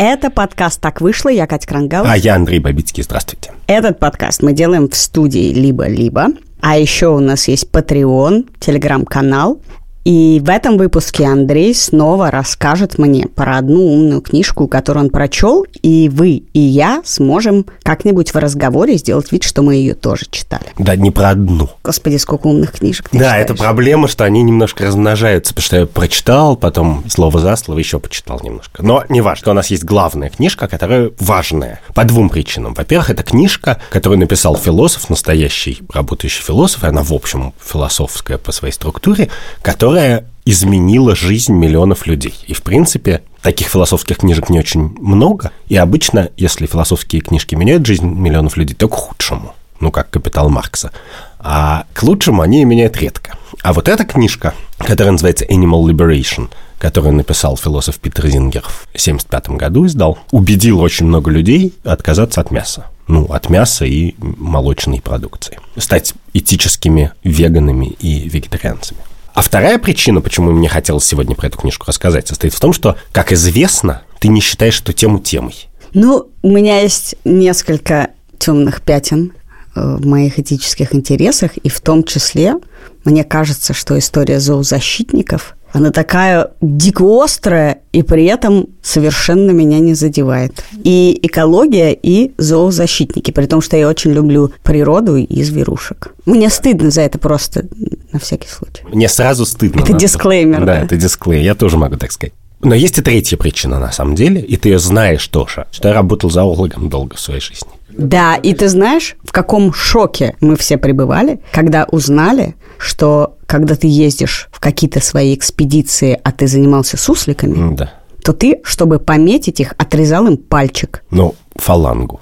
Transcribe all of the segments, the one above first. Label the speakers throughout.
Speaker 1: Это подкаст «Так вышло». Я Катя Крангаус.
Speaker 2: А я Андрей Бабицкий. Здравствуйте.
Speaker 1: Этот подкаст мы делаем в студии «Либо-либо». А еще у нас есть Patreon, телеграм-канал, и в этом выпуске Андрей снова расскажет мне про одну умную книжку, которую он прочел, и вы и я сможем как-нибудь в разговоре сделать вид, что мы ее тоже читали.
Speaker 2: Да, не про одну.
Speaker 1: Господи, сколько умных книжек ты
Speaker 2: Да,
Speaker 1: читаешь.
Speaker 2: это проблема, что они немножко размножаются, потому что я прочитал, потом слово за слово еще почитал немножко. Но не важно, у нас есть главная книжка, которая важная по двум причинам. Во-первых, это книжка, которую написал философ, настоящий работающий философ, и она, в общем, философская по своей структуре, которая изменила жизнь миллионов людей. И, в принципе, таких философских книжек не очень много. И обычно, если философские книжки меняют жизнь миллионов людей, то к худшему. Ну, как «Капитал Маркса». А к лучшему они меняют редко. А вот эта книжка, которая называется «Animal Liberation», которую написал философ Питер Зингер в 1975 году издал, убедил очень много людей отказаться от мяса. Ну, от мяса и молочной продукции. Стать этическими веганами и вегетарианцами. А вторая причина, почему мне хотелось сегодня про эту книжку рассказать, состоит в том, что, как известно, ты не считаешь эту тему темой.
Speaker 1: Ну, у меня есть несколько темных пятен э, в моих этических интересах, и в том числе мне кажется, что история зоозащитников, она такая дико острая, и при этом совершенно меня не задевает. И экология, и зоозащитники, при том, что я очень люблю природу и зверушек. Мне стыдно за это просто, на всякий случай.
Speaker 2: Мне сразу стыдно.
Speaker 1: Это дисклеймер,
Speaker 2: Да,
Speaker 1: да.
Speaker 2: это дисклеймер. Я тоже могу так сказать. Но есть и третья причина, на самом деле, и ты ее знаешь тоже, что я работал зоологом долго в своей жизни.
Speaker 1: Да, и ты знаешь, в каком шоке мы все пребывали, когда узнали, что когда ты ездишь в какие-то свои экспедиции, а ты занимался сусликами,
Speaker 2: Да.
Speaker 1: то ты, чтобы пометить их, отрезал им пальчик.
Speaker 2: Ну, фалангу.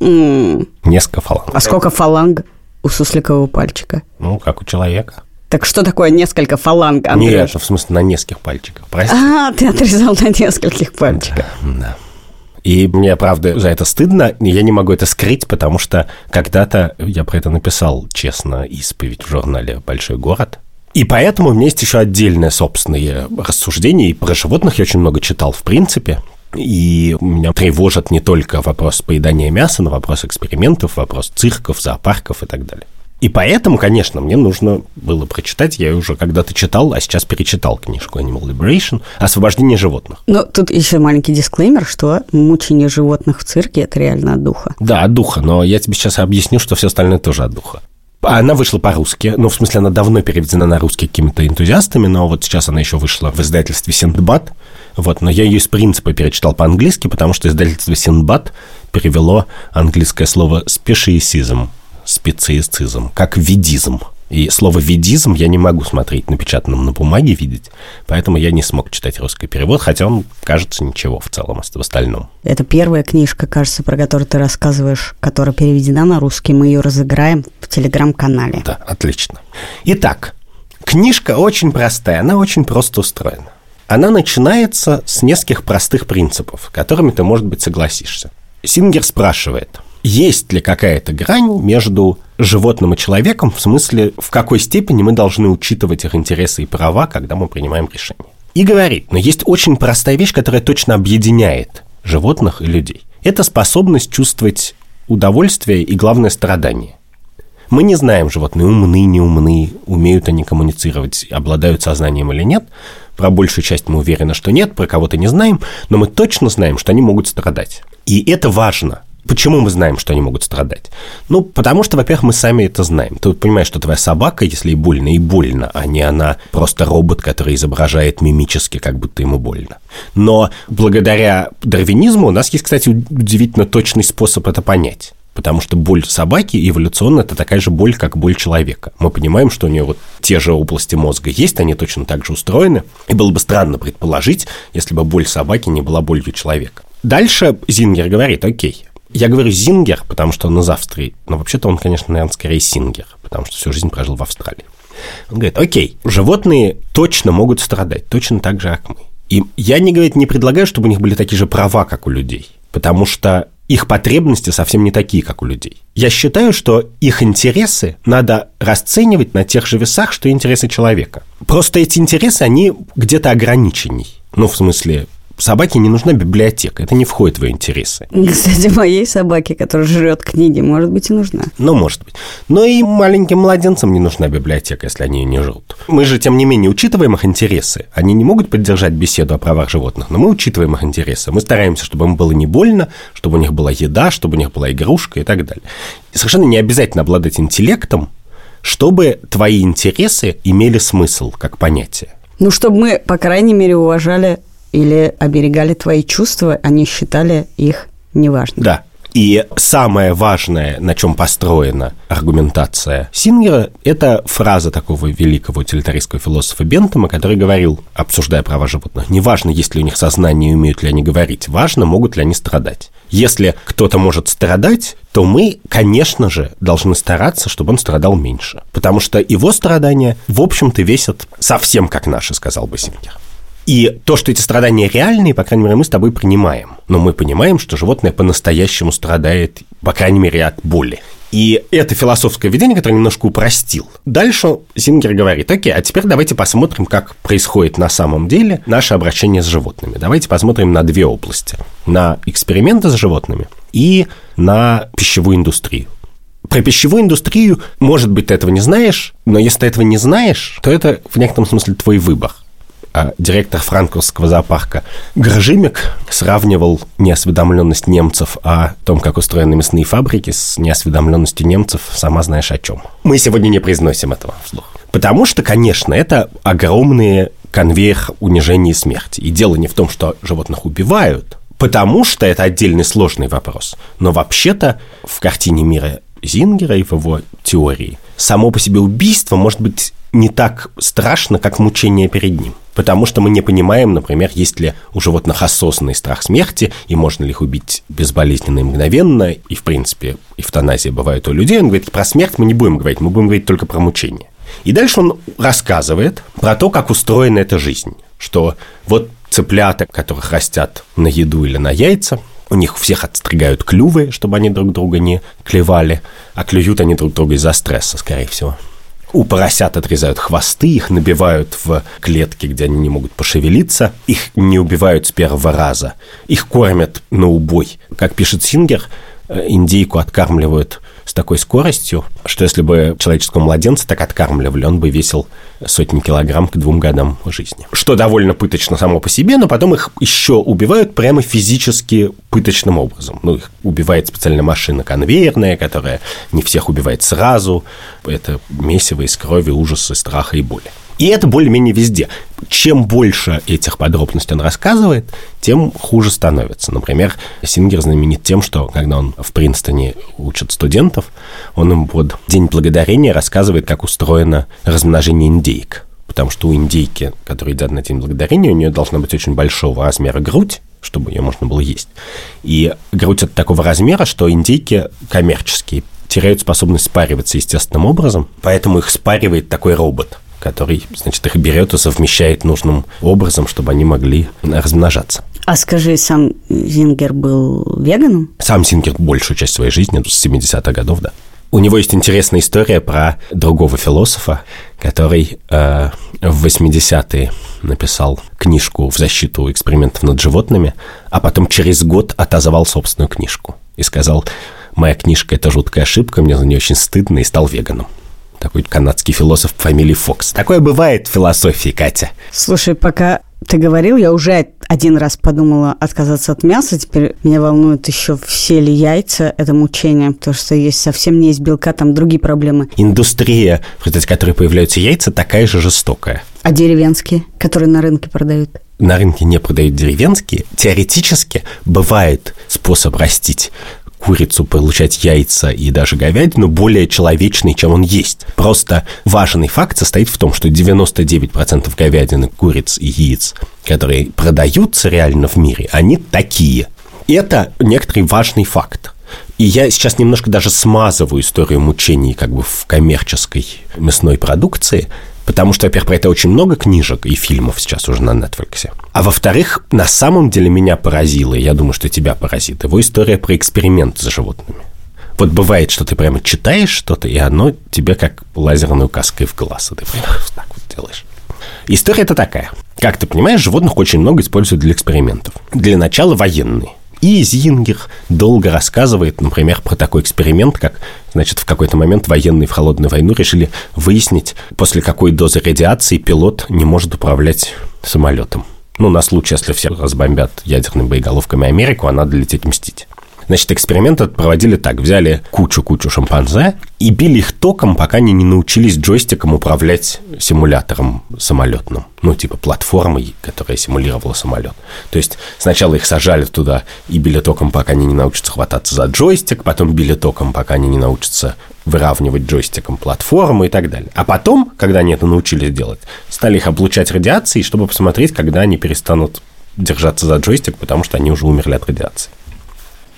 Speaker 1: М,
Speaker 2: Несколько фаланг.
Speaker 1: А сколько фаланг у сусликового пальчика?
Speaker 2: Ну, как у человека.
Speaker 1: Так что такое несколько фаланг, Андрей?
Speaker 2: Нет, в смысле, на нескольких пальчиках. Прости.
Speaker 1: А, ты отрезал на нескольких пальчиках.
Speaker 2: Да. И мне, правда, за это стыдно, я не могу это скрыть, потому что когда-то я про это написал, честно, исповедь в журнале «Большой город». И поэтому у меня есть еще отдельное собственное рассуждение, и про животных я очень много читал, в принципе. И меня тревожит не только вопрос поедания мяса, но вопрос экспериментов, вопрос цирков, зоопарков и так далее. И поэтому, конечно, мне нужно было прочитать, я уже когда-то читал, а сейчас перечитал книжку Animal Liberation «Освобождение животных».
Speaker 1: Но тут еще маленький дисклеймер, что мучение животных в цирке – это реально от духа.
Speaker 2: Да, от духа, но я тебе сейчас объясню, что все остальное тоже от духа. Она вышла по-русски, ну, в смысле, она давно переведена на русский какими-то энтузиастами, но вот сейчас она еще вышла в издательстве «Синдбад», вот, но я ее из принципа перечитал по-английски, потому что издательство «Синдбад» перевело английское слово «спешиесизм», специесизм, как «ведизм». И слово «ведизм» я не могу смотреть напечатанным на бумаге, видеть, поэтому я не смог читать русский перевод, хотя он кажется ничего в целом в остальном.
Speaker 1: Это первая книжка, кажется, про которую ты рассказываешь, которая переведена на русский. Мы ее разыграем в телеграм-канале.
Speaker 2: Да, отлично. Итак, книжка очень простая, она очень просто устроена. Она начинается с нескольких простых принципов, которыми ты, может быть, согласишься. Сингер спрашивает, есть ли какая-то грань между животным и человеком, в смысле, в какой степени мы должны учитывать их интересы и права, когда мы принимаем решения. И говорит, но есть очень простая вещь, которая точно объединяет животных и людей. Это способность чувствовать удовольствие и, главное, страдание. Мы не знаем, животные умны, не умны, умеют они коммуницировать, обладают сознанием или нет. Про большую часть мы уверены, что нет, про кого-то не знаем, но мы точно знаем, что они могут страдать. И это важно. Почему мы знаем, что они могут страдать? Ну, потому что, во-первых, мы сами это знаем. Ты вот понимаешь, что твоя собака, если ей больно, и больно, а не она просто робот, который изображает мимически, как будто ему больно. Но благодаря дарвинизму у нас есть, кстати, удивительно точный способ это понять. Потому что боль собаки эволюционно это такая же боль, как боль человека. Мы понимаем, что у нее вот те же области мозга есть, они точно так же устроены. И было бы странно предположить, если бы боль собаки не была болью человека. Дальше Зингер говорит, окей, я говорю Зингер, потому что он из Австрии, но вообще-то он, конечно, наверное, скорее Сингер, потому что всю жизнь прожил в Австралии. Он говорит, окей, животные точно могут страдать, точно так же, как мы. И я, не, говорит, не предлагаю, чтобы у них были такие же права, как у людей, потому что их потребности совсем не такие, как у людей. Я считаю, что их интересы надо расценивать на тех же весах, что и интересы человека. Просто эти интересы, они где-то ограниченней. Ну, в смысле, собаке не нужна библиотека, это не входит в ее интересы.
Speaker 1: Кстати, моей собаке, которая жрет книги, может быть и нужна.
Speaker 2: Ну, может быть. Но и маленьким младенцам не нужна библиотека, если они ее не жрут. Мы же, тем не менее, учитываем их интересы. Они не могут поддержать беседу о правах животных, но мы учитываем их интересы. Мы стараемся, чтобы им было не больно, чтобы у них была еда, чтобы у них была игрушка и так далее. И совершенно не обязательно обладать интеллектом, чтобы твои интересы имели смысл как понятие.
Speaker 1: Ну, чтобы мы, по крайней мере, уважали или оберегали твои чувства, не считали их неважными.
Speaker 2: Да. И самое важное, на чем построена аргументация Сингера, это фраза такого великого утилитаристского философа Бентома, который говорил, обсуждая права животных, неважно, есть ли у них сознание и умеют ли они говорить, важно, могут ли они страдать. Если кто-то может страдать, то мы, конечно же, должны стараться, чтобы он страдал меньше. Потому что его страдания, в общем-то, весят совсем как наши, сказал бы Сингер. И то, что эти страдания реальные, по крайней мере, мы с тобой принимаем. Но мы понимаем, что животное по-настоящему страдает, по крайней мере, от боли. И это философское видение, которое немножко упростил. Дальше Зингер говорит, окей, а теперь давайте посмотрим, как происходит на самом деле наше обращение с животными. Давайте посмотрим на две области. На эксперименты с животными и на пищевую индустрию. Про пищевую индустрию, может быть, ты этого не знаешь, но если ты этого не знаешь, то это в некотором смысле твой выбор. А директор франковского зоопарка Гржимик сравнивал неосведомленность немцев о том, как устроены мясные фабрики, с неосведомленностью немцев, сама знаешь о чем. Мы сегодня не произносим этого вслух. Потому что, конечно, это огромные конвейер унижения и смерти. И дело не в том, что животных убивают, потому что это отдельный сложный вопрос. Но вообще-то в картине мира Зингера и в его теории само по себе убийство может быть не так страшно, как мучение перед ним. Потому что мы не понимаем, например, есть ли у животных осознанный страх смерти, и можно ли их убить безболезненно и мгновенно, и, в принципе, эвтаназия бывает у людей. Он говорит, про смерть мы не будем говорить, мы будем говорить только про мучение. И дальше он рассказывает про то, как устроена эта жизнь, что вот цыплята, которых растят на еду или на яйца, у них всех отстригают клювы, чтобы они друг друга не клевали, а клюют они друг друга из-за стресса, скорее всего. У поросят отрезают хвосты, их набивают в клетки, где они не могут пошевелиться. Их не убивают с первого раза. Их кормят на убой. Как пишет Сингер, индейку откармливают с такой скоростью, что если бы человеческого младенца так откармливали, он бы весил сотни килограмм к двум годам жизни. Что довольно пыточно само по себе, но потом их еще убивают прямо физически пыточным образом. Ну, их убивает специальная машина конвейерная, которая не всех убивает сразу. Это месиво из крови, ужаса, страха и боли. И это более-менее везде. Чем больше этих подробностей он рассказывает, тем хуже становится. Например, Сингер знаменит тем, что когда он в Принстоне учит студентов, он им под День Благодарения рассказывает, как устроено размножение индейк. Потому что у индейки, которая едят на День Благодарения, у нее должна быть очень большого размера грудь, чтобы ее можно было есть. И грудь от такого размера, что индейки коммерческие теряют способность спариваться естественным образом, поэтому их спаривает такой робот – который, значит, их берет и совмещает нужным образом, чтобы они могли размножаться.
Speaker 1: А скажи, сам Зингер был веганом?
Speaker 2: Сам Зингер большую часть своей жизни, с 70-х годов, да. У него есть интересная история про другого философа, который э, в 80-е написал книжку в защиту экспериментов над животными, а потом через год отозвал собственную книжку и сказал, моя книжка – это жуткая ошибка, мне за нее очень стыдно, и стал веганом такой канадский философ по фамилии Фокс. Такое бывает в философии, Катя.
Speaker 1: Слушай, пока ты говорил, я уже один раз подумала отказаться от мяса. Теперь меня волнует еще все ли яйца. Это мучение, потому что есть совсем не есть белка, там другие проблемы.
Speaker 2: Индустрия, в результате которой появляются яйца, такая же жестокая.
Speaker 1: А деревенские, которые на рынке продают?
Speaker 2: на рынке не продают деревенские, теоретически бывает способ растить курицу, получать яйца и даже говядину более человечный, чем он есть. Просто важный факт состоит в том, что 99% говядины, куриц и яиц, которые продаются реально в мире, они такие. Это некоторый важный факт. И я сейчас немножко даже смазываю историю мучений как бы в коммерческой мясной продукции, Потому что, во-первых, про это очень много книжек и фильмов сейчас уже на Netflix. А во-вторых, на самом деле меня поразило, и я думаю, что тебя поразит, его история про эксперимент с животными. Вот бывает, что ты прямо читаешь что-то, и оно тебе как лазерной указкой в глаз, и ты прямо так вот делаешь. История это такая. Как ты понимаешь, животных очень много используют для экспериментов. Для начала военные. И Зингер долго рассказывает, например, про такой эксперимент, как, значит, в какой-то момент военные в холодную войну решили выяснить, после какой дозы радиации пилот не может управлять самолетом. Ну, на случай, если все разбомбят ядерными боеголовками Америку, а надо лететь мстить. Значит, эксперимент проводили так. Взяли кучу-кучу шимпанзе и били их током, пока они не научились джойстиком управлять симулятором самолетным. Ну, типа платформой, которая симулировала самолет. То есть сначала их сажали туда и били током, пока они не научатся хвататься за джойстик, потом били током, пока они не научатся выравнивать джойстиком платформу и так далее. А потом, когда они это научились делать, стали их облучать радиацией, чтобы посмотреть, когда они перестанут держаться за джойстик, потому что они уже умерли от радиации.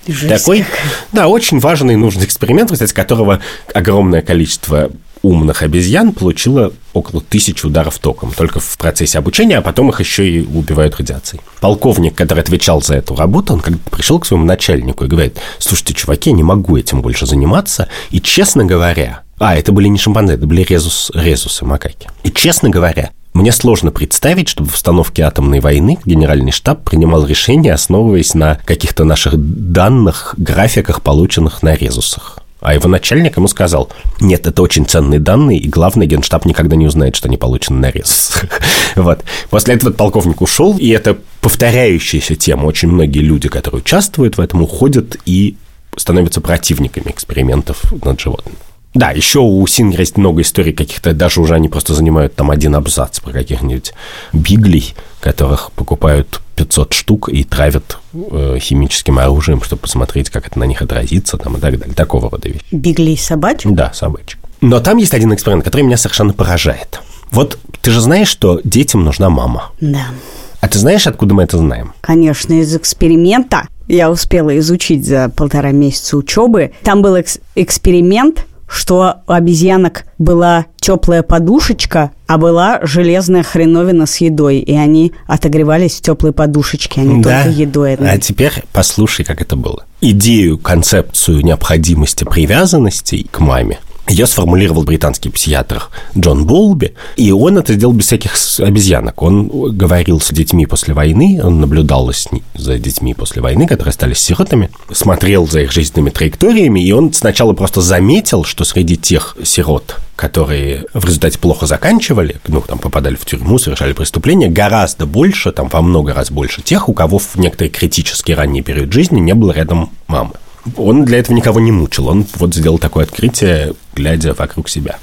Speaker 1: Жесть
Speaker 2: Такой, да, очень важный и нужный эксперимент, кстати, которого огромное количество умных обезьян получило около тысячи ударов током только в процессе обучения, а потом их еще и убивают радиацией. Полковник, который отвечал за эту работу, он как-то пришел к своему начальнику и говорит, слушайте, чуваки, я не могу этим больше заниматься, и честно говоря, а, это были не шимпанзе, это были резус, резусы, макаки. И честно говоря, мне сложно представить, чтобы в установке атомной войны генеральный штаб принимал решения, основываясь на каких-то наших данных, графиках, полученных на резусах. А его начальник ему сказал, нет, это очень ценные данные, и главное, генштаб никогда не узнает, что они получены на резусах. Вот. После этого полковник ушел, и это повторяющаяся тема. Очень многие люди, которые участвуют в этом, уходят и становятся противниками экспериментов над животными. Да, еще у Сингера есть много историй каких-то, даже уже они просто занимают там один абзац про каких-нибудь биглей, которых покупают 500 штук и травят э, химическим оружием, чтобы посмотреть, как это на них отразится там, и так далее. Такого рода вещи.
Speaker 1: Бигли и собачек?
Speaker 2: Да, собачек. Но там есть один эксперимент, который меня совершенно поражает. Вот ты же знаешь, что детям нужна мама.
Speaker 1: Да.
Speaker 2: А ты знаешь, откуда мы это знаем?
Speaker 1: Конечно, из эксперимента. Я успела изучить за полтора месяца учебы. Там был экс- эксперимент, что у обезьянок была теплая подушечка, а была железная хреновина с едой. И они отогревались в теплой подушечке, а не только едой.
Speaker 2: А теперь послушай, как это было. Идею, концепцию необходимости привязанности к маме ее сформулировал британский психиатр Джон Болби, и он это сделал без всяких обезьянок. Он говорил с детьми после войны, он наблюдал за детьми после войны, которые стали сиротами, смотрел за их жизненными траекториями, и он сначала просто заметил, что среди тех сирот, которые в результате плохо заканчивали, ну, там, попадали в тюрьму, совершали преступления, гораздо больше, там, во много раз больше тех, у кого в некоторый критический ранний период жизни не было рядом мамы. Он для этого никого не мучил, он вот сделал такое открытие, глядя вокруг себя.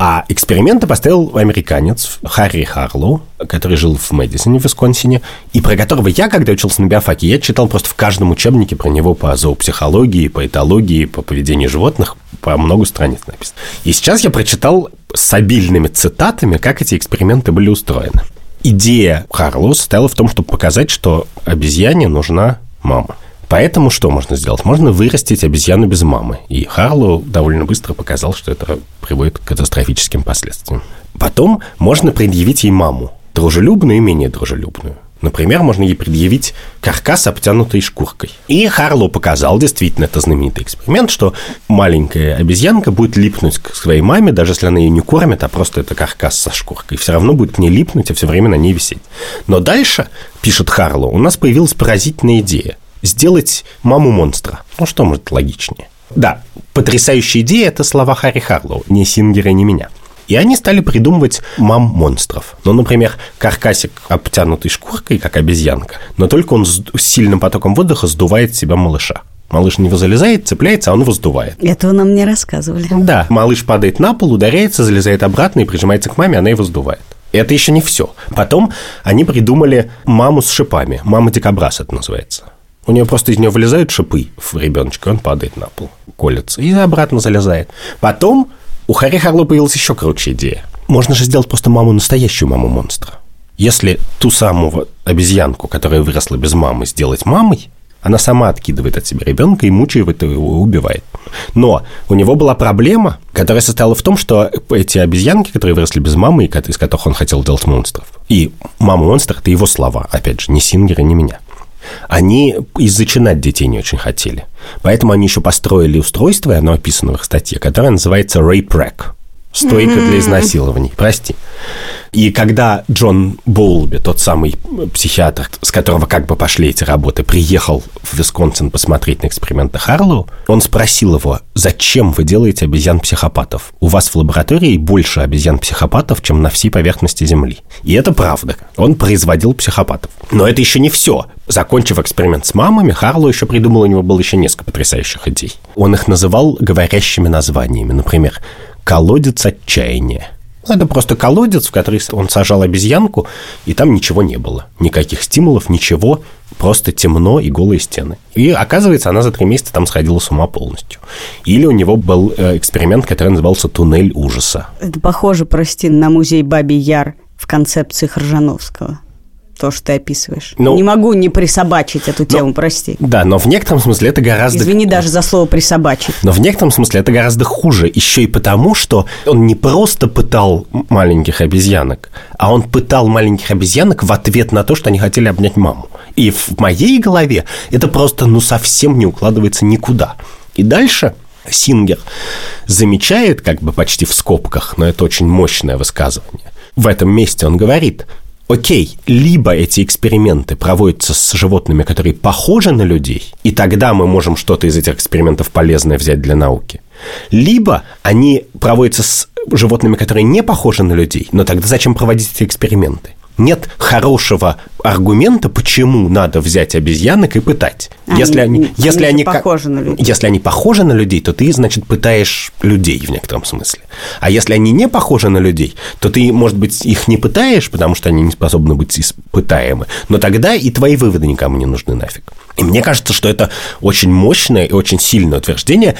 Speaker 2: А эксперименты поставил американец Харри Харлоу, который жил в Мэдисоне, в Висконсине, и про которого я, когда учился на биофаке, я читал просто в каждом учебнике про него по зоопсихологии, по этологии, по поведению животных, по много страниц написано. И сейчас я прочитал с обильными цитатами, как эти эксперименты были устроены. Идея Харлоу состояла в том, чтобы показать, что обезьяне нужна мама. Поэтому что можно сделать? Можно вырастить обезьяну без мамы. И Харлоу довольно быстро показал, что это приводит к катастрофическим последствиям. Потом можно предъявить ей маму. Дружелюбную и менее дружелюбную. Например, можно ей предъявить каркас, обтянутый шкуркой. И Харлоу показал, действительно, это знаменитый эксперимент, что маленькая обезьянка будет липнуть к своей маме, даже если она ее не кормит, а просто это каркас со шкуркой. Все равно будет к ней липнуть, а все время на ней висеть. Но дальше, пишет Харлоу, у нас появилась поразительная идея сделать маму монстра. Ну, что может логичнее? Да, потрясающая идея – это слова Харри Харлоу, не Сингера, не меня. И они стали придумывать мам монстров. Ну, например, каркасик, обтянутый шкуркой, как обезьянка, но только он с сильным потоком воздуха сдувает себя малыша. Малыш не залезает, цепляется, а он его сдувает.
Speaker 1: Этого нам не рассказывали.
Speaker 2: Да, малыш падает на пол, ударяется, залезает обратно и прижимается к маме, она его сдувает. Это еще не все. Потом они придумали маму с шипами. Мама дикобраз это называется. У нее просто из нее вылезают шипы в ребеночка, он падает на пол, колется и обратно залезает. Потом у Харри Харло появилась еще круче идея. Можно же сделать просто маму настоящую маму монстра. Если ту самую обезьянку, которая выросла без мамы, сделать мамой, она сама откидывает от себя ребенка и мучает его, убивает. Но у него была проблема, которая состояла в том, что эти обезьянки, которые выросли без мамы, из которых он хотел делать монстров, и мама-монстр – это его слова, опять же, не Сингера, не меня. Они и зачинать детей не очень хотели. Поэтому они еще построили устройство, и оно описано в их статье, которое называется Rape Стойка для изнасилований, прости. И когда Джон Боулби, тот самый психиатр, с которого как бы пошли эти работы, приехал в Висконсин посмотреть на эксперименты Харлоу, он спросил его, зачем вы делаете обезьян-психопатов? У вас в лаборатории больше обезьян-психопатов, чем на всей поверхности Земли. И это правда. Он производил психопатов. Но это еще не все. Закончив эксперимент с мамами, Харлоу еще придумал, у него было еще несколько потрясающих идей. Он их называл говорящими названиями. Например, колодец отчаяния. Ну, это просто колодец, в который он сажал обезьянку, и там ничего не было. Никаких стимулов, ничего, просто темно и голые стены. И оказывается, она за три месяца там сходила с ума полностью. Или у него был э, эксперимент, который назывался «Туннель ужаса».
Speaker 1: Это похоже, прости, на музей Баби Яр в концепции Хржановского то, что ты описываешь. Ну, не могу не присобачить эту тему, но, прости.
Speaker 2: Да, но в некотором смысле это гораздо...
Speaker 1: Извини даже за слово «присобачить».
Speaker 2: Но в некотором смысле это гораздо хуже, еще и потому, что он не просто пытал маленьких обезьянок, а он пытал маленьких обезьянок в ответ на то, что они хотели обнять маму. И в моей голове это просто, ну, совсем не укладывается никуда. И дальше Сингер замечает, как бы почти в скобках, но это очень мощное высказывание. В этом месте он говорит, окей, либо эти эксперименты проводятся с животными, которые похожи на людей, и тогда мы можем что-то из этих экспериментов полезное взять для науки, либо они проводятся с животными, которые не похожи на людей, но тогда зачем проводить эти эксперименты? Нет хорошего аргумента, почему надо взять обезьянок и пытать.
Speaker 1: Они,
Speaker 2: если
Speaker 1: они, если они, похожи на людей.
Speaker 2: Если они похожи на людей, то ты, значит, пытаешь людей в некотором смысле. А если они не похожи на людей, то ты, может быть, их не пытаешь, потому что они не способны быть испытаемы. Но тогда и твои выводы никому не нужны нафиг. И мне кажется, что это очень мощное и очень сильное утверждение.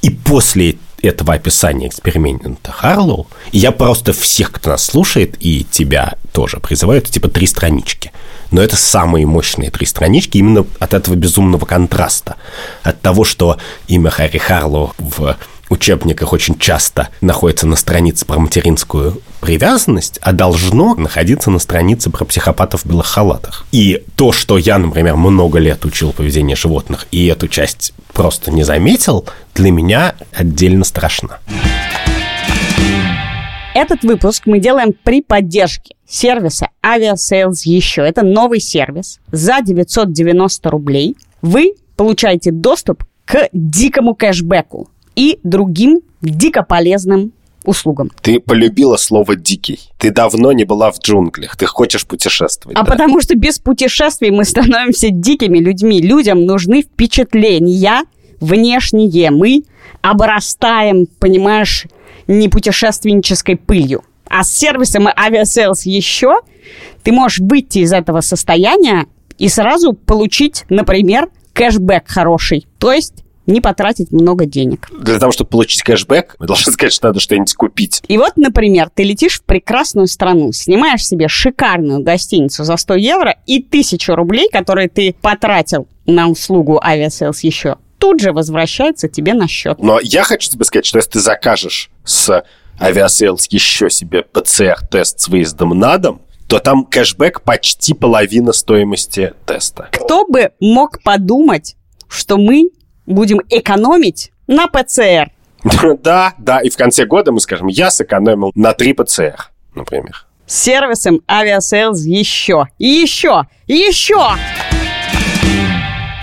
Speaker 2: И после этого описания эксперимента Харлоу, я просто всех, кто нас слушает, и тебя тоже призываю, это типа три странички. Но это самые мощные три странички именно от этого безумного контраста. От того, что имя Харри Харлоу в учебниках очень часто находится на странице про материнскую привязанность, а должно находиться на странице про психопатов в белых халатах. И то, что я, например, много лет учил поведение животных, и эту часть просто не заметил, для меня отдельно страшно.
Speaker 1: Этот выпуск мы делаем при поддержке сервиса Aviasales еще. Это новый сервис. За 990 рублей вы получаете доступ к дикому кэшбэку и другим дико полезным услугам.
Speaker 2: Ты полюбила слово «дикий». Ты давно не была в джунглях. Ты хочешь путешествовать.
Speaker 1: А
Speaker 2: да?
Speaker 1: потому что без путешествий мы становимся дикими людьми. Людям нужны впечатления внешние. Мы обрастаем, понимаешь, не путешественнической пылью. А с сервисом Aviasales еще ты можешь выйти из этого состояния и сразу получить, например, кэшбэк хороший. То есть не потратить много денег.
Speaker 2: Для того, чтобы получить кэшбэк, мы должны сказать, что надо что-нибудь купить.
Speaker 1: И вот, например, ты летишь в прекрасную страну, снимаешь себе шикарную гостиницу за 100 евро и 1000 рублей, которые ты потратил на услугу Aviasales еще, тут же возвращается тебе на счет.
Speaker 2: Но я хочу тебе сказать, что если ты закажешь с Aviasales еще себе ПЦР-тест с выездом на дом, то там кэшбэк почти половина стоимости теста.
Speaker 1: Кто бы мог подумать, что мы будем экономить на ПЦР.
Speaker 2: Да, да, и в конце года мы скажем, я сэкономил на 3 ПЦР, например.
Speaker 1: С сервисом Aviasales еще, и еще, и еще!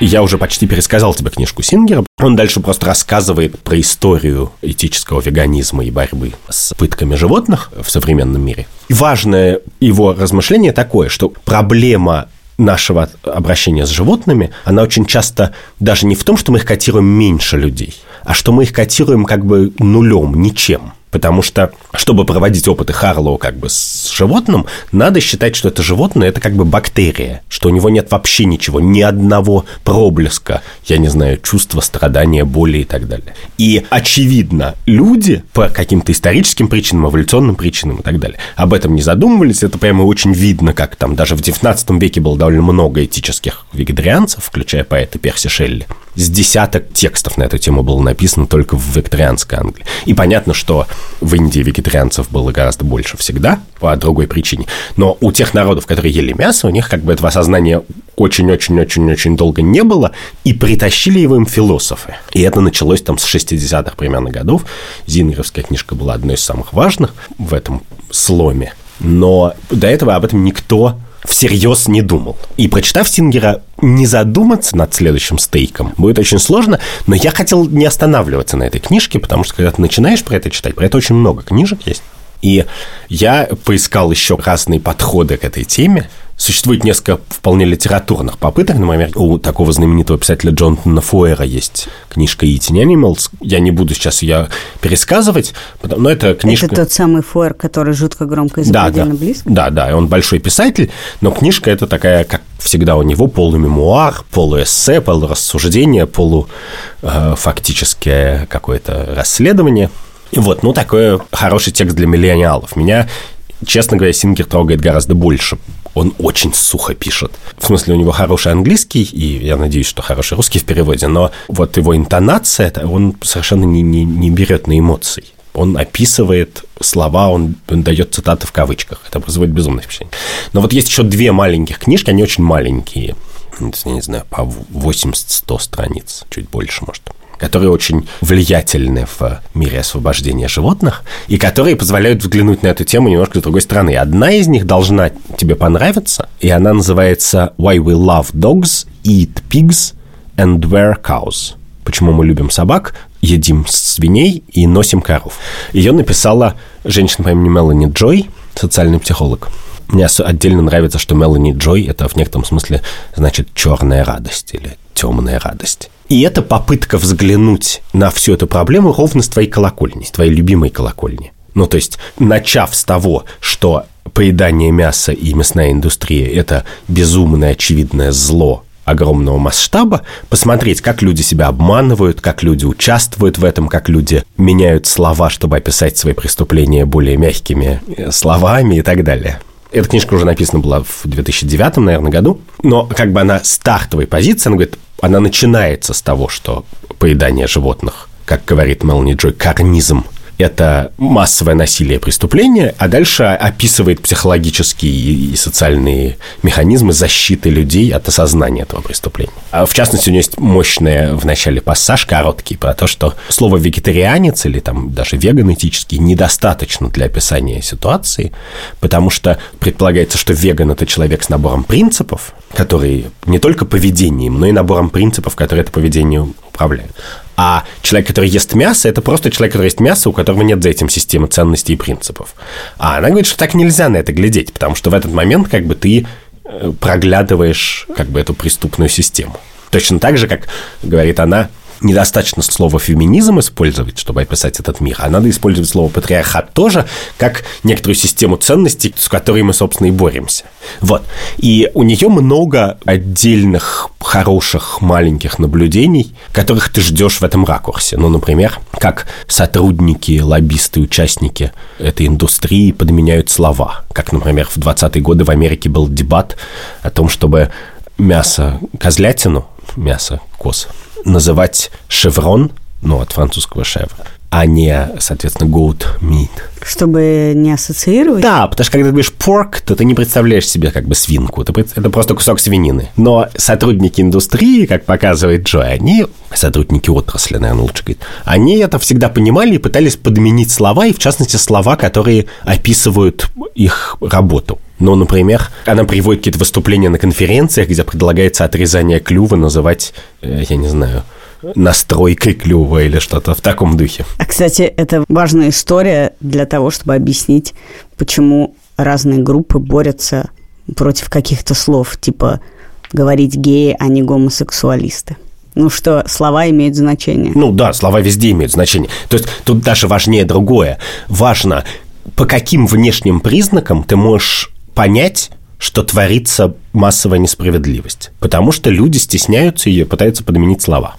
Speaker 2: Я уже почти пересказал тебе книжку Сингера. Он дальше просто рассказывает про историю этического веганизма и борьбы с пытками животных в современном мире. И важное его размышление такое, что проблема нашего обращения с животными, она очень часто даже не в том, что мы их котируем меньше людей, а что мы их котируем как бы нулем, ничем. Потому что, чтобы проводить опыты Харлоу как бы с животным, надо считать, что это животное – это как бы бактерия, что у него нет вообще ничего, ни одного проблеска, я не знаю, чувства, страдания, боли и так далее. И, очевидно, люди по каким-то историческим причинам, эволюционным причинам и так далее, об этом не задумывались. Это прямо очень видно, как там даже в 19 веке было довольно много этических вегетарианцев, включая поэта Перси Шелли с десяток текстов на эту тему было написано только в викторианской Англии. И понятно, что в Индии вегетарианцев было гораздо больше всегда, по другой причине. Но у тех народов, которые ели мясо, у них как бы этого осознания очень-очень-очень-очень долго не было, и притащили его им философы. И это началось там с 60-х примерно годов. Зингеровская книжка была одной из самых важных в этом сломе. Но до этого об этом никто всерьез не думал. И прочитав Сингера, не задуматься над следующим стейком будет очень сложно, но я хотел не останавливаться на этой книжке, потому что когда ты начинаешь про это читать, про это очень много книжек есть. И я поискал еще разные подходы к этой теме, Существует несколько вполне литературных попыток. Например, у такого знаменитого писателя Джонатана Фуэра есть книжка «Eating Animals». Я не буду сейчас ее пересказывать, но это книжка...
Speaker 1: Это тот самый Фуэр, который жутко громко и
Speaker 2: да,
Speaker 1: да,
Speaker 2: близко? Да, да, он большой писатель, но книжка это такая, как всегда у него, полумемуар, полуэссе, полурассуждение, полуфактическое э, какое-то расследование. Вот, ну, такой хороший текст для миллениалов. Меня честно говоря, Сингер трогает гораздо больше он очень сухо пишет. В смысле, у него хороший английский, и я надеюсь, что хороший русский в переводе, но вот его интонация, он совершенно не, не, не берет на эмоции. Он описывает слова, он, он дает цитаты в кавычках. Это производит безумное впечатление. Но вот есть еще две маленьких книжки, они очень маленькие. Я не знаю, по 80-100 страниц, чуть больше, может которые очень влиятельны в мире освобождения животных и которые позволяют взглянуть на эту тему немножко с другой стороны. Одна из них должна тебе понравиться, и она называется «Why we love dogs, eat pigs and wear cows». Почему мы любим собак, едим свиней и носим коров. Ее написала женщина по имени Мелани Джой, социальный психолог. Мне отдельно нравится, что Мелани Джой – это в некотором смысле значит черная радость или темная радость. И это попытка взглянуть на всю эту проблему ровно с твоей колокольни, с твоей любимой колокольни. Ну, то есть, начав с того, что поедание мяса и мясная индустрия – это безумное очевидное зло огромного масштаба, посмотреть, как люди себя обманывают, как люди участвуют в этом, как люди меняют слова, чтобы описать свои преступления более мягкими э, словами и так далее. Эта книжка уже написана была в 2009, наверное, году, но как бы она стартовой позиции, она говорит, она начинается с того, что поедание животных, как говорит Мелани Джой, карнизм это массовое насилие преступление, а дальше описывает психологические и социальные механизмы защиты людей от осознания этого преступления. А в частности, у нее есть мощная в начале пассаж, короткий, про то, что слово «вегетарианец» или там даже «веган этический» недостаточно для описания ситуации, потому что предполагается, что веган – это человек с набором принципов, которые не только поведением, но и набором принципов, которые это поведение управляют. А человек, который ест мясо, это просто человек, который ест мясо, у которого нет за этим системы ценностей и принципов. А она говорит, что так нельзя на это глядеть, потому что в этот момент как бы ты э, проглядываешь как бы эту преступную систему. Точно так же, как говорит она, недостаточно слова феминизм использовать, чтобы описать этот мир, а надо использовать слово патриархат тоже, как некоторую систему ценностей, с которой мы, собственно, и боремся. Вот. И у нее много отдельных хороших маленьких наблюдений, которых ты ждешь в этом ракурсе. Ну, например, как сотрудники, лоббисты, участники этой индустрии подменяют слова. Как, например, в 20-е годы в Америке был дебат о том, чтобы мясо козлятину, мясо коз, называть шеврон, ну, от французского шевр, а не, соответственно, goat meat.
Speaker 1: Чтобы не ассоциировать?
Speaker 2: Да, потому что когда ты говоришь pork, то ты не представляешь себе как бы свинку, это, это просто кусок свинины. Но сотрудники индустрии, как показывает Джой, они, сотрудники отрасли, наверное, лучше говорить, они это всегда понимали и пытались подменить слова, и в частности слова, которые описывают их работу. Ну, например, она приводит какие-то выступления на конференциях, где предлагается отрезание клюва называть, э, я не знаю, настройкой клюва или что-то в таком духе.
Speaker 1: А, кстати, это важная история для того, чтобы объяснить, почему разные группы борются против каких-то слов, типа говорить геи, а не гомосексуалисты. Ну что, слова имеют значение.
Speaker 2: Ну да, слова везде имеют значение. То есть тут даже важнее другое. Важно, по каким внешним признакам ты можешь понять, что творится массовая несправедливость. Потому что люди стесняются и пытаются подменить слова.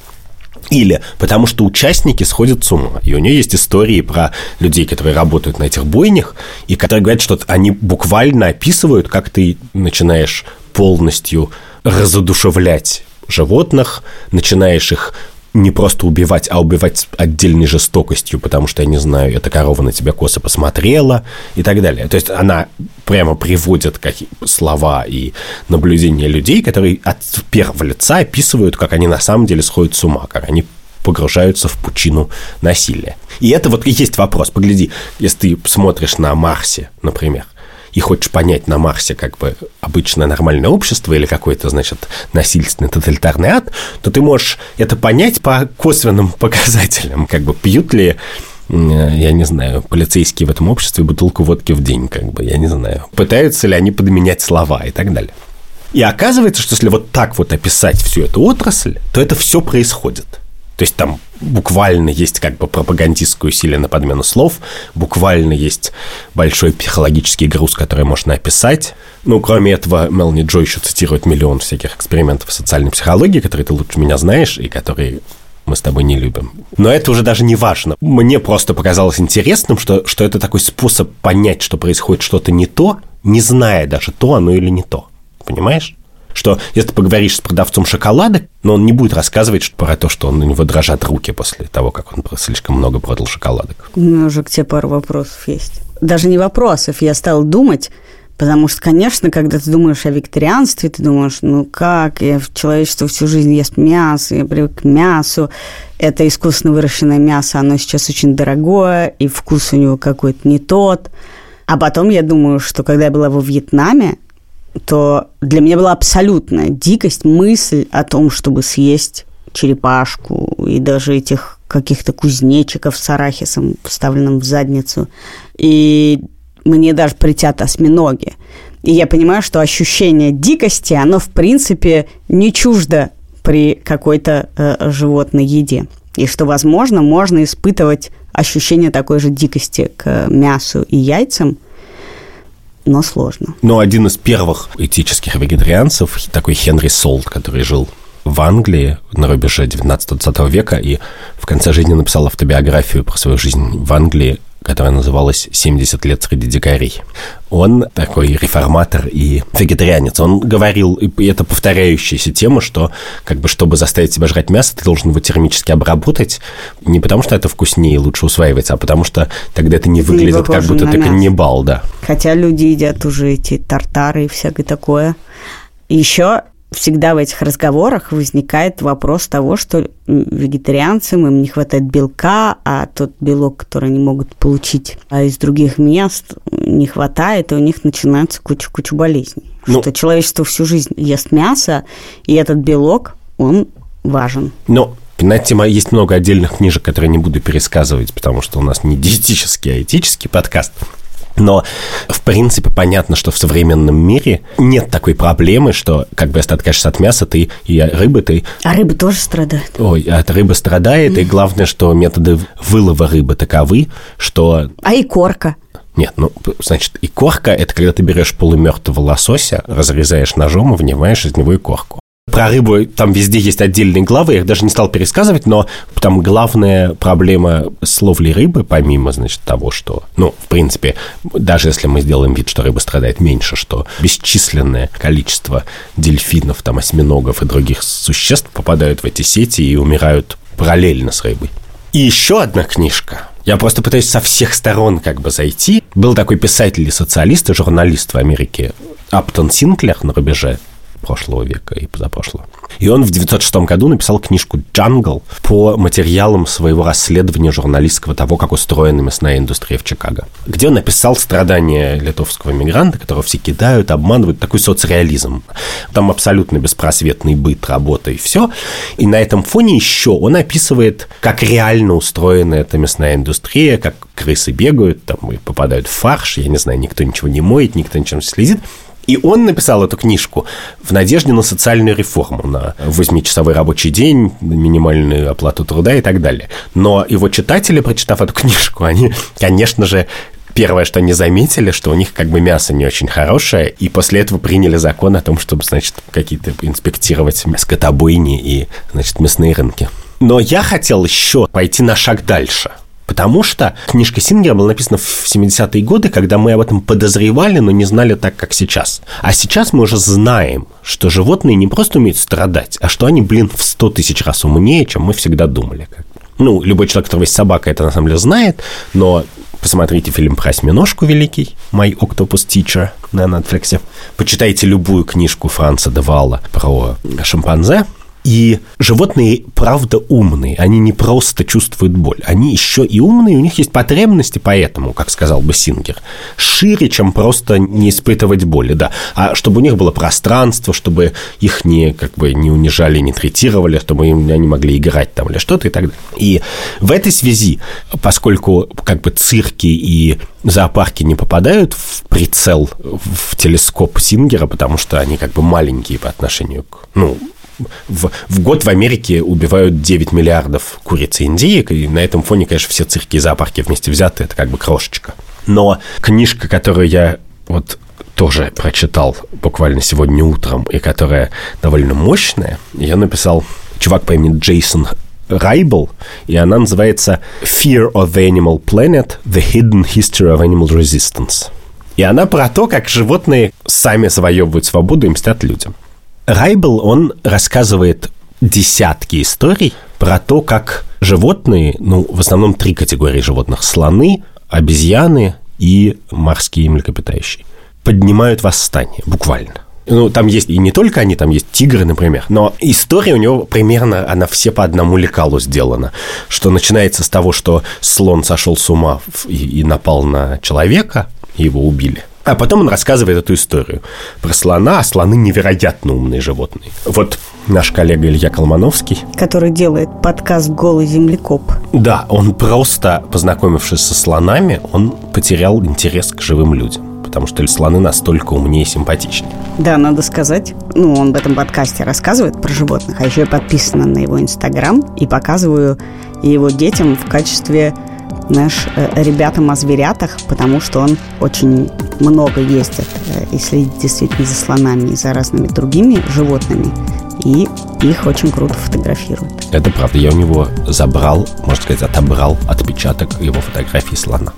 Speaker 2: Или потому что участники сходят с ума. И у нее есть истории про людей, которые работают на этих бойнях, и которые говорят, что они буквально описывают, как ты начинаешь полностью разодушевлять животных, начинаешь их не просто убивать, а убивать с отдельной жестокостью, потому что, я не знаю, эта корова на тебя косо посмотрела и так далее. То есть она прямо приводит какие слова и наблюдения людей, которые от первого лица описывают, как они на самом деле сходят с ума, как они погружаются в пучину насилия. И это вот и есть вопрос. Погляди, если ты смотришь на Марсе, например, и хочешь понять на Марсе как бы обычное нормальное общество или какой-то, значит, насильственный тоталитарный ад, то ты можешь это понять по косвенным показателям, как бы пьют ли я не знаю, полицейские в этом обществе бутылку водки в день, как бы, я не знаю. Пытаются ли они подменять слова и так далее. И оказывается, что если вот так вот описать всю эту отрасль, то это все происходит. То есть там буквально есть как бы пропагандистское усилие на подмену слов, буквально есть большой психологический груз, который можно описать. Ну, кроме этого, Мелани Джо еще цитирует миллион всяких экспериментов социальной психологии, которые ты лучше меня знаешь и которые мы с тобой не любим. Но это уже даже не важно. Мне просто показалось интересным, что, что это такой способ понять, что происходит что-то не то, не зная даже, то оно или не то. Понимаешь? Что если ты поговоришь с продавцом шоколада, но он не будет рассказывать про то, что он, у него дрожат руки после того, как он слишком много продал шоколадок.
Speaker 1: У меня уже к тебе пару вопросов есть. Даже не вопросов, я стал думать, Потому что, конечно, когда ты думаешь о вегетарианстве, ты думаешь, ну как, я в человечество всю жизнь ест мясо, я привык к мясу, это искусственно выращенное мясо, оно сейчас очень дорогое, и вкус у него какой-то не тот. А потом я думаю, что когда я была во Вьетнаме, то для меня была абсолютная дикость мысль о том, чтобы съесть черепашку и даже этих каких-то кузнечиков с арахисом, вставленным в задницу. И мне даже притят осьминоги. И я понимаю, что ощущение дикости, оно, в принципе, не чуждо при какой-то э, животной еде. И что, возможно, можно испытывать ощущение такой же дикости к мясу и яйцам – но сложно.
Speaker 2: Но один из первых этических вегетарианцев, такой Хенри Солт, который жил в Англии на рубеже 19-20 века и в конце жизни написал автобиографию про свою жизнь в Англии которая называлась «70 лет среди дикарей». Он такой реформатор и вегетарианец. Он говорил, и это повторяющаяся тема, что как бы чтобы заставить себя жрать мясо, ты должен его термически обработать, не потому что это вкуснее и лучше усваивается, а потому что тогда это не выглядит, не как будто ты каннибал, да.
Speaker 1: Хотя люди едят уже эти тартары и всякое такое. Еще всегда в этих разговорах возникает вопрос того, что вегетарианцам им не хватает белка, а тот белок, который они могут получить а из других мест, не хватает, и у них начинается куча-куча болезней. Ну, что человечество всю жизнь ест мясо, и этот белок, он важен.
Speaker 2: Но на эту тему есть много отдельных книжек, которые не буду пересказывать, потому что у нас не диетический, а этический подкаст. Но, в принципе, понятно, что в современном мире нет такой проблемы, что, как бы, если ты откажешься от мяса, ты и рыбы, ты...
Speaker 1: А рыбы тоже страдают.
Speaker 2: Ой, от рыбы страдает, и главное, что методы вылова рыбы таковы, что...
Speaker 1: А и корка?
Speaker 2: Нет, ну, значит, и корка – это когда ты берешь полумертвого лосося, разрезаешь ножом и вынимаешь из него и корку. Про рыбу там везде есть отдельные главы, я их даже не стал пересказывать, но там главная проблема с ловлей рыбы, помимо, значит, того, что, ну, в принципе, даже если мы сделаем вид, что рыба страдает меньше, что бесчисленное количество дельфинов, там, осьминогов и других существ попадают в эти сети и умирают параллельно с рыбой. И еще одна книжка, я просто пытаюсь со всех сторон как бы зайти. Был такой писатель и социалист, и журналист в Америке Аптон Синклер на рубеже прошлого века и позапрошлого. И он в 1906 году написал книжку «Jungle» по материалам своего расследования журналистского того, как устроена мясная индустрия в Чикаго, где он написал страдания литовского мигранта, которого все кидают, обманывают, такой соцреализм. Там абсолютно беспросветный быт, работа и все. И на этом фоне еще он описывает, как реально устроена эта мясная индустрия, как крысы бегают, там и попадают в фарш, я не знаю, никто ничего не моет, никто ничем не следит. И он написал эту книжку в надежде на социальную реформу, на 8-часовой рабочий день, минимальную оплату труда и так далее. Но его читатели, прочитав эту книжку, они, конечно же, первое, что они заметили, что у них как бы мясо не очень хорошее, и после этого приняли закон о том, чтобы, значит, какие-то инспектировать скотобойни и, значит, мясные рынки. Но я хотел еще пойти на шаг дальше. Потому что книжка Сингера была написана в 70-е годы, когда мы об этом подозревали, но не знали так, как сейчас. А сейчас мы уже знаем, что животные не просто умеют страдать, а что они, блин, в 100 тысяч раз умнее, чем мы всегда думали. Ну, любой человек, который есть собака, это на самом деле знает, но посмотрите фильм про осьминожку великий, «My Octopus Teacher» на Netflix. Почитайте любую книжку Франца Девала про шимпанзе, и животные, правда, умные. Они не просто чувствуют боль. Они еще и умные, у них есть потребности, поэтому, как сказал бы Сингер, шире, чем просто не испытывать боли, да. А чтобы у них было пространство, чтобы их не, как бы, не унижали, не третировали, чтобы им, они могли играть там или что-то и так далее. И в этой связи, поскольку как бы цирки и зоопарки не попадают в прицел, в телескоп Сингера, потому что они как бы маленькие по отношению к, ну, в, в год в Америке убивают 9 миллиардов куриц и индеек, и на этом фоне, конечно, все цирки и зоопарки вместе взяты, это как бы крошечка. Но книжка, которую я вот тоже прочитал буквально сегодня утром, и которая довольно мощная, я написал чувак по имени Джейсон Райбл, и она называется «Fear of the Animal Planet – The Hidden History of Animal Resistance». И она про то, как животные сами завоевывают свободу и мстят людям. Райбл, он рассказывает десятки историй про то, как животные, ну, в основном три категории животных – слоны, обезьяны и морские млекопитающие – поднимают восстание, буквально. Ну, там есть и не только они, там есть тигры, например. Но история у него примерно, она все по одному лекалу сделана. Что начинается с того, что слон сошел с ума и, и напал на человека, его убили – а потом он рассказывает эту историю про слона, а слоны невероятно умные животные. Вот наш коллега Илья Колмановский.
Speaker 1: Который делает подкаст «Голый землекоп».
Speaker 2: Да, он просто, познакомившись со слонами, он потерял интерес к живым людям потому что слоны настолько умнее и симпатичнее.
Speaker 1: Да, надо сказать, ну, он в этом подкасте рассказывает про животных, а еще я подписана на его Инстаграм и показываю его детям в качестве знаешь, э, ребятам о зверятах, потому что он очень много ездит э, и следит действительно за слонами и за разными другими животными. И их очень круто фотографируют.
Speaker 2: Это правда. Я у него забрал, можно сказать, отобрал отпечаток его фотографии слона.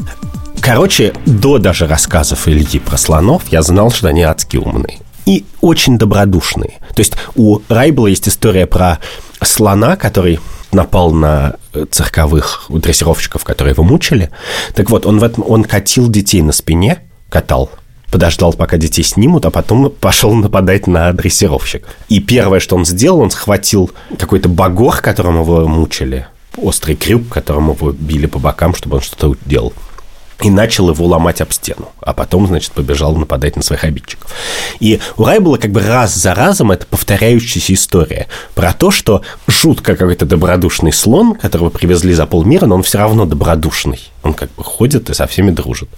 Speaker 2: Короче, до даже рассказов Ильи про слонов я знал, что они адски умные и очень добродушные. То есть у Райбла есть история про слона, который напал на э, цирковых дрессировщиков, которые его мучили. Так вот, он, в этом, он катил детей на спине, катал, подождал, пока детей снимут, а потом пошел нападать на дрессировщик. И первое, что он сделал, он схватил какой-то багор, которым его мучили, острый крюк, которым его били по бокам, чтобы он что-то делал и начал его ломать об стену, а потом, значит, побежал нападать на своих обидчиков. И у Райбола как бы раз за разом это повторяющаяся история про то, что жутко какой-то добродушный слон, которого привезли за полмира, но он все равно добродушный. Он как бы ходит и со всеми дружит.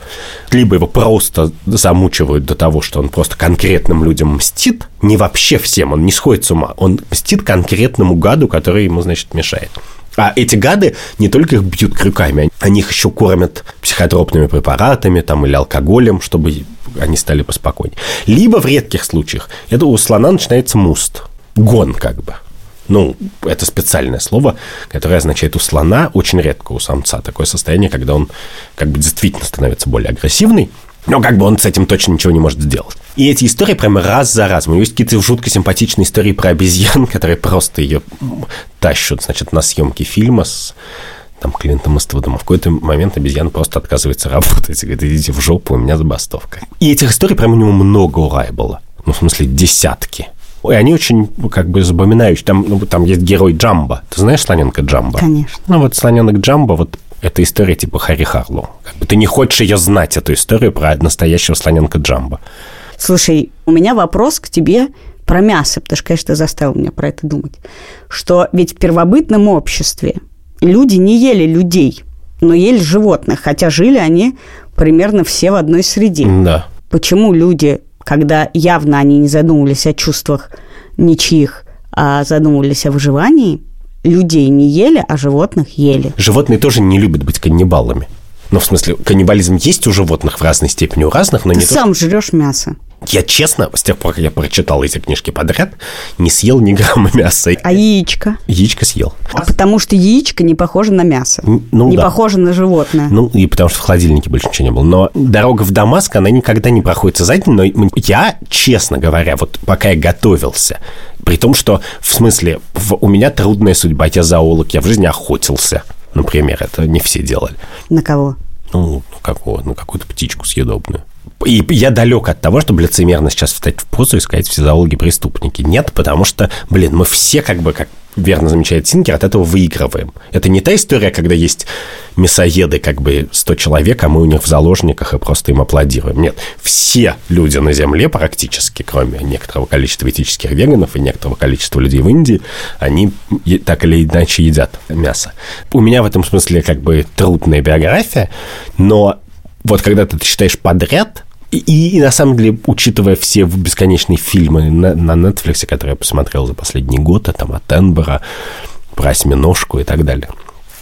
Speaker 2: Либо его просто замучивают до того, что он просто конкретным людям мстит, не вообще всем, он не сходит с ума, он мстит конкретному гаду, который ему, значит, мешает. А эти гады не только их бьют крюками, они их еще кормят психотропными препаратами там, или алкоголем, чтобы они стали поспокойнее. Либо в редких случаях это у слона начинается муст, гон как бы. Ну, это специальное слово, которое означает у слона, очень редко у самца, такое состояние, когда он как бы действительно становится более агрессивный, но как бы он с этим точно ничего не может сделать. И эти истории прямо раз за разом. У него есть какие-то жутко симпатичные истории про обезьян, которые просто ее тащат, значит, на съемки фильма с там Клинтом Иствудом. А в какой-то момент обезьяна просто отказывается работать и говорит, идите в жопу, у меня забастовка. И этих историй прямо у него много у Райбола. Ну, в смысле, десятки. И они очень, как бы, запоминающие. Там, ну, там есть герой Джамба. Ты знаешь слоненка Джамба?
Speaker 1: Конечно.
Speaker 2: Ну, вот слоненок Джамба, вот это история типа Харри Харлоу. Как бы ты не хочешь ее знать, эту историю про настоящего слоненка Джамба.
Speaker 1: Слушай, у меня вопрос к тебе про мясо, потому что, конечно, заставил меня про это думать. Что ведь в первобытном обществе люди не ели людей, но ели животных, хотя жили они примерно все в одной среде.
Speaker 2: Да.
Speaker 1: Почему люди, когда явно они не задумывались о чувствах ничьих, а задумывались о выживании, людей не ели, а животных ели.
Speaker 2: Животные тоже не любят быть каннибалами. Ну, в смысле, каннибализм есть у животных в разной степени, у разных, но
Speaker 1: Ты
Speaker 2: не то,
Speaker 1: сам жрешь мясо.
Speaker 2: Я честно, с тех пор, как я прочитал эти книжки подряд, не съел ни грамма мяса.
Speaker 1: А яичко?
Speaker 2: Яичко съел.
Speaker 1: А потому что яичко не похоже на мясо.
Speaker 2: Ну
Speaker 1: не
Speaker 2: да.
Speaker 1: похоже на животное.
Speaker 2: Ну, и потому что в холодильнике больше ничего не было. Но дорога в Дамаск, она никогда не проходит за день. Но я, честно говоря, вот пока я готовился, при том, что, в смысле, в- у меня трудная судьба, я зоолог, я в жизни охотился, например, это не все делали.
Speaker 1: На кого?
Speaker 2: Ну, ну, какого, ну, какую-то птичку съедобную. И я далек от того, чтобы лицемерно сейчас встать в позу и сказать, все зоологи преступники. Нет, потому что, блин, мы все как бы, как верно замечает Сингер, от этого выигрываем. Это не та история, когда есть мясоеды, как бы 100 человек, а мы у них в заложниках и просто им аплодируем. Нет, все люди на Земле практически, кроме некоторого количества этических веганов и некоторого количества людей в Индии, они так или иначе едят мясо. У меня в этом смысле как бы трудная биография, но вот когда ты читаешь подряд, и, и на самом деле, учитывая все бесконечные фильмы на, на Netflix, которые я посмотрел за последний год, а там от Энбера, про осьминожку и так далее,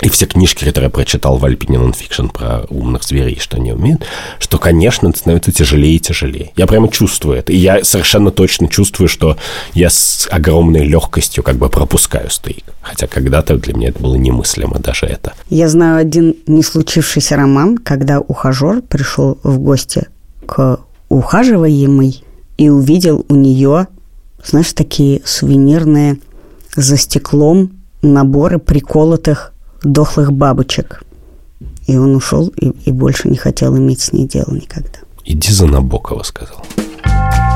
Speaker 2: и все книжки, которые я прочитал в Альпине Нонфикшн про умных зверей, что они умеют, что, конечно, становится тяжелее и тяжелее. Я прямо чувствую это. И я совершенно точно чувствую, что я с огромной легкостью как бы пропускаю стейк. Хотя когда-то для меня это было немыслимо даже это.
Speaker 1: Я знаю один не случившийся роман, когда ухажер пришел в гости к ухаживаемой и увидел у нее, знаешь, такие сувенирные за стеклом наборы приколотых дохлых бабочек. И он ушел и, и больше не хотел иметь с ней дело никогда.
Speaker 2: Иди за Набокова, сказал.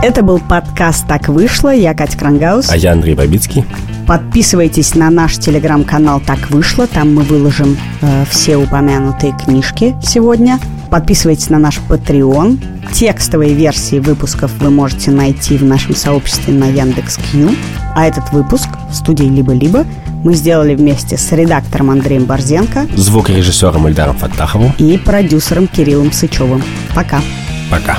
Speaker 1: Это был подкаст «Так вышло». Я Катя Крангаус.
Speaker 2: А я Андрей Бабицкий.
Speaker 1: Подписывайтесь на наш телеграм-канал «Так вышло». Там мы выложим э, все упомянутые книжки сегодня. Подписывайтесь на наш Patreon. Текстовые версии выпусков вы можете найти в нашем сообществе на Яндекс.Кью. А этот выпуск в студии «Либо-либо» мы сделали вместе с редактором Андреем Борзенко
Speaker 2: Звукорежиссером Эльдаром Фаттаховым.
Speaker 1: и продюсером Кириллом Сычевым. Пока!
Speaker 2: Пока.